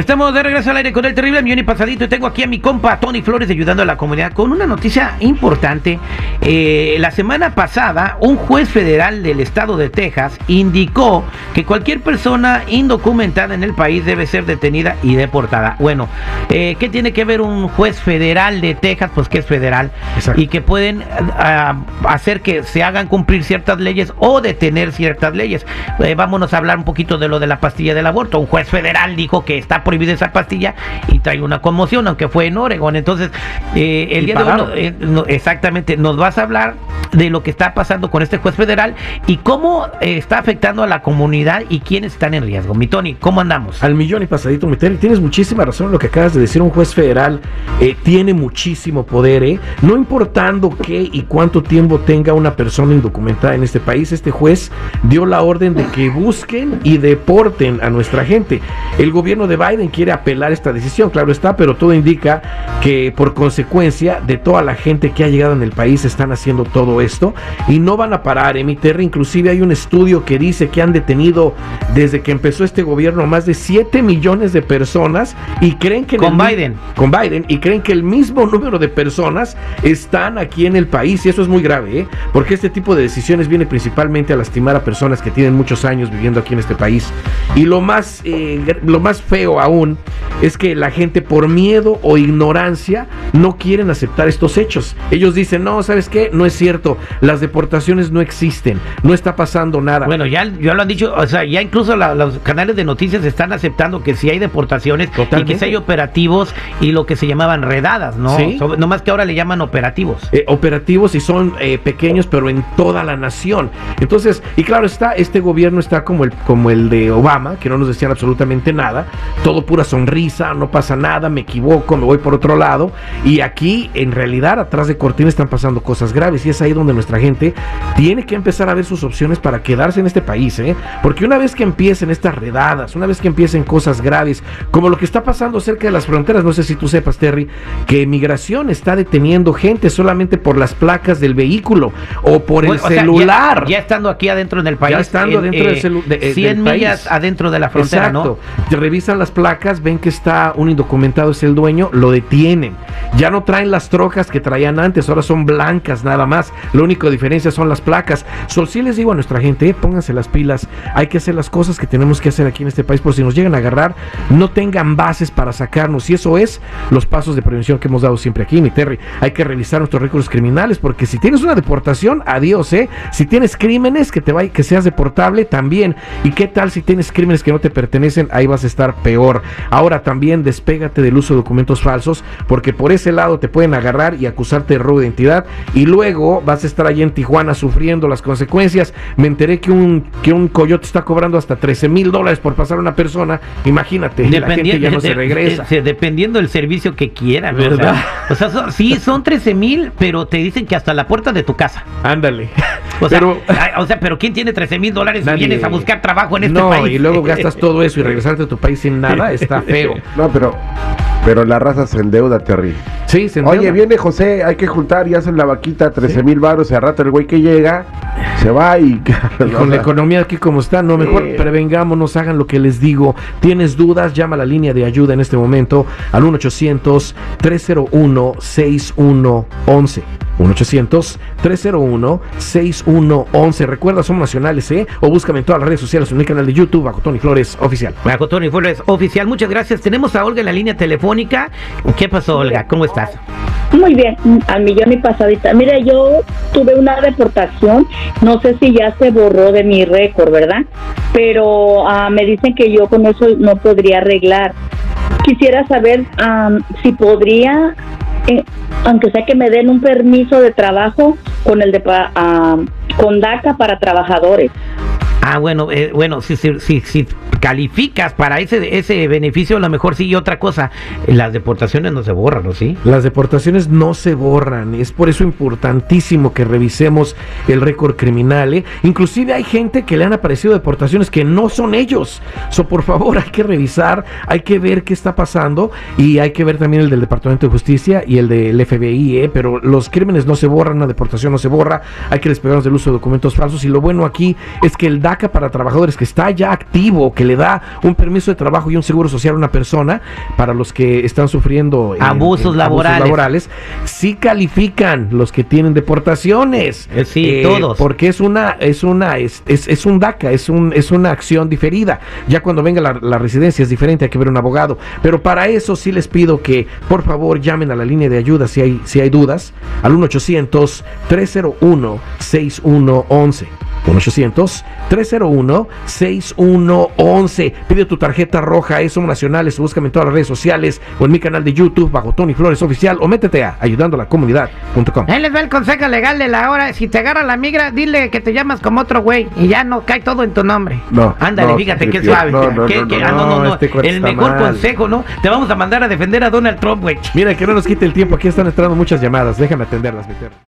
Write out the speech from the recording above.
Estamos de regreso al aire con el terrible millón y pasadito y tengo aquí a mi compa Tony Flores ayudando a la comunidad con una noticia importante. Eh, la semana pasada un juez federal del estado de Texas indicó que cualquier persona indocumentada en el país debe ser detenida y deportada. Bueno, eh, ¿qué tiene que ver un juez federal de Texas? Pues que es federal y que pueden ah, hacer que se hagan cumplir ciertas leyes o detener ciertas leyes. Eh, vámonos a hablar un poquito de lo de la pastilla del aborto. Un juez federal dijo que está prohibida esa pastilla y trae una conmoción, aunque fue en Oregon. Entonces, eh, el día de hoy, eh, exactamente, nos vas a hablar de lo que está pasando con este juez federal y cómo eh, está afectando a la comunidad y quiénes están en riesgo. Mi Tony, ¿cómo andamos? Al millón y pasadito, mi Tony, tienes muchísima razón en lo que acabas de decir. Un juez federal tiene muchísimo poder, ¿eh? No importando qué y cuánto tiempo tenga una persona indocumentada en este país, este juez dio la orden de que busquen y deporten a nuestra gente. El gobierno de Biden quiere apelar esta decisión, claro está, pero todo indica que por consecuencia de toda la gente que ha llegado en el país están haciendo todo esto y no van a parar. En mi tierra inclusive hay un estudio que dice que han detenido desde que empezó este gobierno más de 7 millones de personas y creen que... Con Biden. Con Biden y creen que el mismo número de personas están aquí en el país y eso es muy grave, ¿eh? porque este tipo de decisiones viene principalmente a lastimar a personas que tienen muchos años viviendo aquí en este país. Y lo más, eh, lo más feo aún es que la gente por miedo o ignorancia no quieren aceptar estos hechos. Ellos dicen, no, ¿sabes qué? No es cierto, las deportaciones no existen, no está pasando nada. Bueno, ya, ya lo han dicho, o sea, ya incluso los canales de noticias están aceptando que si hay deportaciones y que si hay operativos y lo que se llamaban redadas, ¿no? no más que ahora le llaman operativos. Eh, operativos y son eh, pequeños, pero en toda la nación. Entonces, y claro está, este gobierno está como el, como el de Obama, que no nos decían absolutamente nada, todo pura sonrisa, no pasa nada, me equivoco, me voy por otro lado. Y aquí, en realidad, atrás de cortina están pasando cosas graves. Y es ahí donde nuestra gente tiene que empezar a ver sus opciones para quedarse en este país. ¿eh? Porque una vez que empiecen estas redadas, una vez que empiecen cosas graves, como lo que está pasando cerca de las fronteras, no sé si tú sepas, Terry, que migración está deteniendo gente solamente por las placas del vehículo o por el celular. ya, estando aquí adentro en el país. Ya estando dentro del, celular. 100 millas adentro de la frontera, Exacto. Te revisan las placas, ven que está un indocumentado, es el dueño, lo detienen. Ya no traen las trocas que traían antes, ahora son blancas nada más. La única diferencia son las placas. So, sí les digo a nuestra gente, eh, pónganse las pilas. Hay que hacer las cosas que tenemos que hacer aquí en este país, por si nos llegan a agarrar, no tengan bases para sacarnos. Y eso es los pasos de prevención que hemos dado siempre aquí, mi Terry. Hay que revisar nuestros récords criminales, porque si tienes una deportación, adiós, ¿eh? Si tienes crímenes, que te vaya, que seas deportable, también. ¿Y qué tal si tienes crímenes que no te pertenecen? Ahí vas a estar peor. Ahora también despégate del uso de documentos falsos, porque por ese lado te pueden agarrar y acusarte de robo de identidad y luego vas a estar allí en Tijuana sufriendo las consecuencias. Me enteré que un, que un coyote está cobrando hasta 13 mil dólares por pasar a una persona. Imagínate, la gente ya no se regresa. dependiendo del servicio que quiera, ¿verdad? O sea, son, sí, son 13 mil, pero te dicen que hasta la puerta de tu casa. Ándale. O sea, pero, o sea, pero ¿quién tiene 13 mil dólares y vienes a buscar trabajo en este país? y luego gastas todo eso y regresarte a tu país sin nada, está feo. No, pero pero la raza se endeuda, Terry. Sí, se endeuda. Oye, viene José, hay que juntar y hacen la vaquita, 13 mil baros, y a rato el güey que llega, se va y... con la economía aquí como está, no, mejor prevengámonos, hagan lo que les digo. Tienes dudas, llama a la línea de ayuda en este momento al 1-800-301-6111. 1-800-301-6111. Recuerda, somos nacionales, ¿eh? O búscame en todas las redes sociales, en mi canal de YouTube, bajo Tony Flores Oficial. Bajo Tony Flores Oficial, muchas gracias. Tenemos a Olga en la línea telefónica. ¿Qué pasó, Olga? ¿Cómo estás? Muy bien, al millón y pasadita. Mire, yo tuve una deportación, no sé si ya se borró de mi récord, ¿verdad? Pero uh, me dicen que yo con eso no podría arreglar. Quisiera saber um, si podría eh, aunque sea que me den un permiso de trabajo con el de uh, con DACA para trabajadores. Ah, bueno, eh, bueno, si, si, si, calificas para ese, ese beneficio, a lo mejor sí. Y otra cosa, las deportaciones no se borran, ¿no? Sí. Las deportaciones no se borran. Es por eso importantísimo que revisemos el récord criminal. ¿eh? Inclusive hay gente que le han aparecido deportaciones que no son ellos. So, por favor, hay que revisar, hay que ver qué está pasando y hay que ver también el del Departamento de Justicia y el del FBI, ¿eh? Pero los crímenes no se borran, una deportación no se borra. Hay que despegarnos del uso de documentos falsos. Y lo bueno aquí es que el DACA para trabajadores que está ya activo, que le da un permiso de trabajo y un seguro social a una persona para los que están sufriendo en- Abusos laborales. laborales, sí califican los que tienen deportaciones. Eh, sí, todos. Porque es una, es una, es, es, es un DACA, es un, es una acción diferida. Ya cuando venga la, la residencia es diferente, hay que ver un abogado. Pero para eso sí les pido que por favor llamen a la línea de ayuda si hay, si hay dudas, al 1 800 301 6111 1-800-301-6111. Pide tu tarjeta roja, es Somos Nacionales, búscame en todas las redes sociales o en mi canal de YouTube bajo Tony Flores Oficial o métete a ayudando a la comunidad.com. Ahí les va el consejo legal de la hora. Si te agarra la migra, dile que te llamas como otro güey y ya no cae todo en tu nombre. No, Ándale, no, fíjate qué suave. no, no, Qué- no, qué- ah, no, no, no, no. este El mejor mal. consejo, ¿no? Te vamos a mandar a defender a Donald Trump, güey. Mira, que no nos quite el tiempo, aquí están entrando muchas llamadas, déjame atenderlas, mi perro.